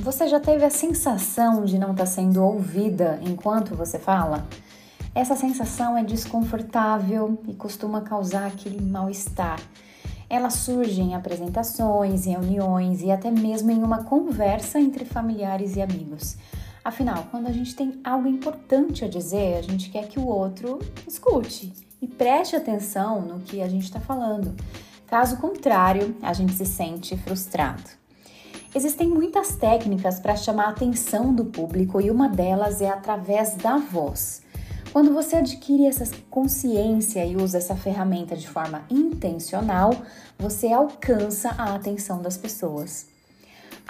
Você já teve a sensação de não estar tá sendo ouvida enquanto você fala? Essa sensação é desconfortável e costuma causar aquele mal-estar. Ela surge em apresentações, em reuniões e até mesmo em uma conversa entre familiares e amigos. Afinal, quando a gente tem algo importante a dizer, a gente quer que o outro escute e preste atenção no que a gente está falando. Caso contrário, a gente se sente frustrado. Existem muitas técnicas para chamar a atenção do público e uma delas é através da voz. Quando você adquire essa consciência e usa essa ferramenta de forma intencional, você alcança a atenção das pessoas.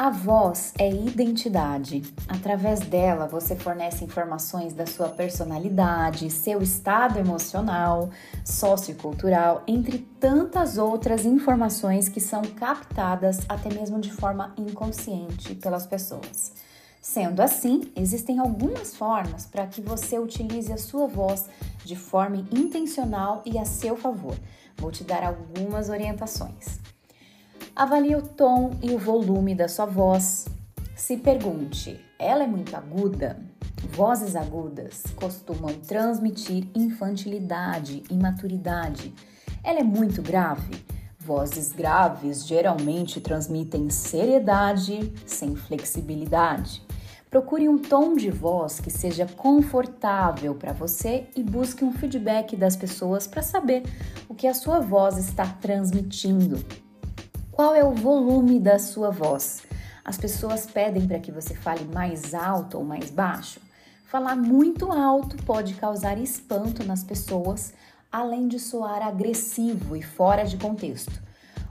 A voz é identidade. Através dela, você fornece informações da sua personalidade, seu estado emocional, sociocultural, entre tantas outras informações que são captadas até mesmo de forma inconsciente pelas pessoas. Sendo assim, existem algumas formas para que você utilize a sua voz de forma intencional e a seu favor. Vou te dar algumas orientações. Avalie o tom e o volume da sua voz. Se pergunte: ela é muito aguda? Vozes agudas costumam transmitir infantilidade, imaturidade. Ela é muito grave? Vozes graves geralmente transmitem seriedade sem flexibilidade. Procure um tom de voz que seja confortável para você e busque um feedback das pessoas para saber o que a sua voz está transmitindo. Qual é o volume da sua voz? As pessoas pedem para que você fale mais alto ou mais baixo? Falar muito alto pode causar espanto nas pessoas, além de soar agressivo e fora de contexto.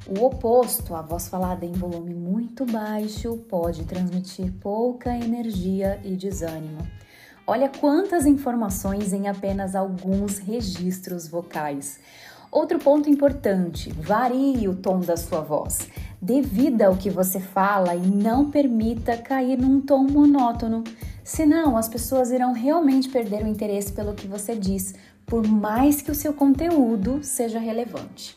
O oposto, a voz falada em volume muito baixo, pode transmitir pouca energia e desânimo. Olha quantas informações em apenas alguns registros vocais. Outro ponto importante: varie o tom da sua voz. Dê vida ao que você fala e não permita cair num tom monótono. Senão, as pessoas irão realmente perder o interesse pelo que você diz, por mais que o seu conteúdo seja relevante.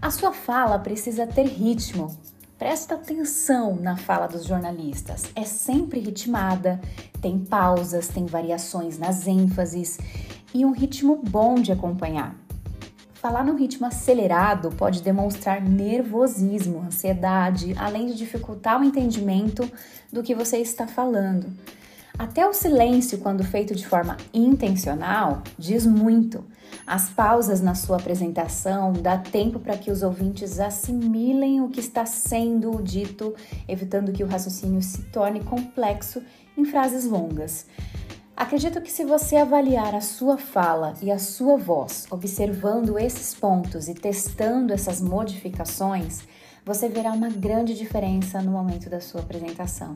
A sua fala precisa ter ritmo. Presta atenção na fala dos jornalistas. É sempre ritmada, tem pausas, tem variações nas ênfases e um ritmo bom de acompanhar. Falar no ritmo acelerado pode demonstrar nervosismo, ansiedade, além de dificultar o entendimento do que você está falando. Até o silêncio, quando feito de forma intencional, diz muito. As pausas na sua apresentação dá tempo para que os ouvintes assimilem o que está sendo dito, evitando que o raciocínio se torne complexo em frases longas. Acredito que se você avaliar a sua fala e a sua voz, observando esses pontos e testando essas modificações, você verá uma grande diferença no momento da sua apresentação.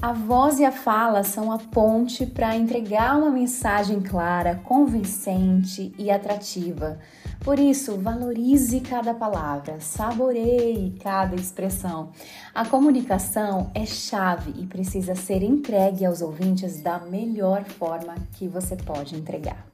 A voz e a fala são a ponte para entregar uma mensagem clara, convincente e atrativa. Por isso, valorize cada palavra, saboreie cada expressão. A comunicação é chave e precisa ser entregue aos ouvintes da melhor forma que você pode entregar.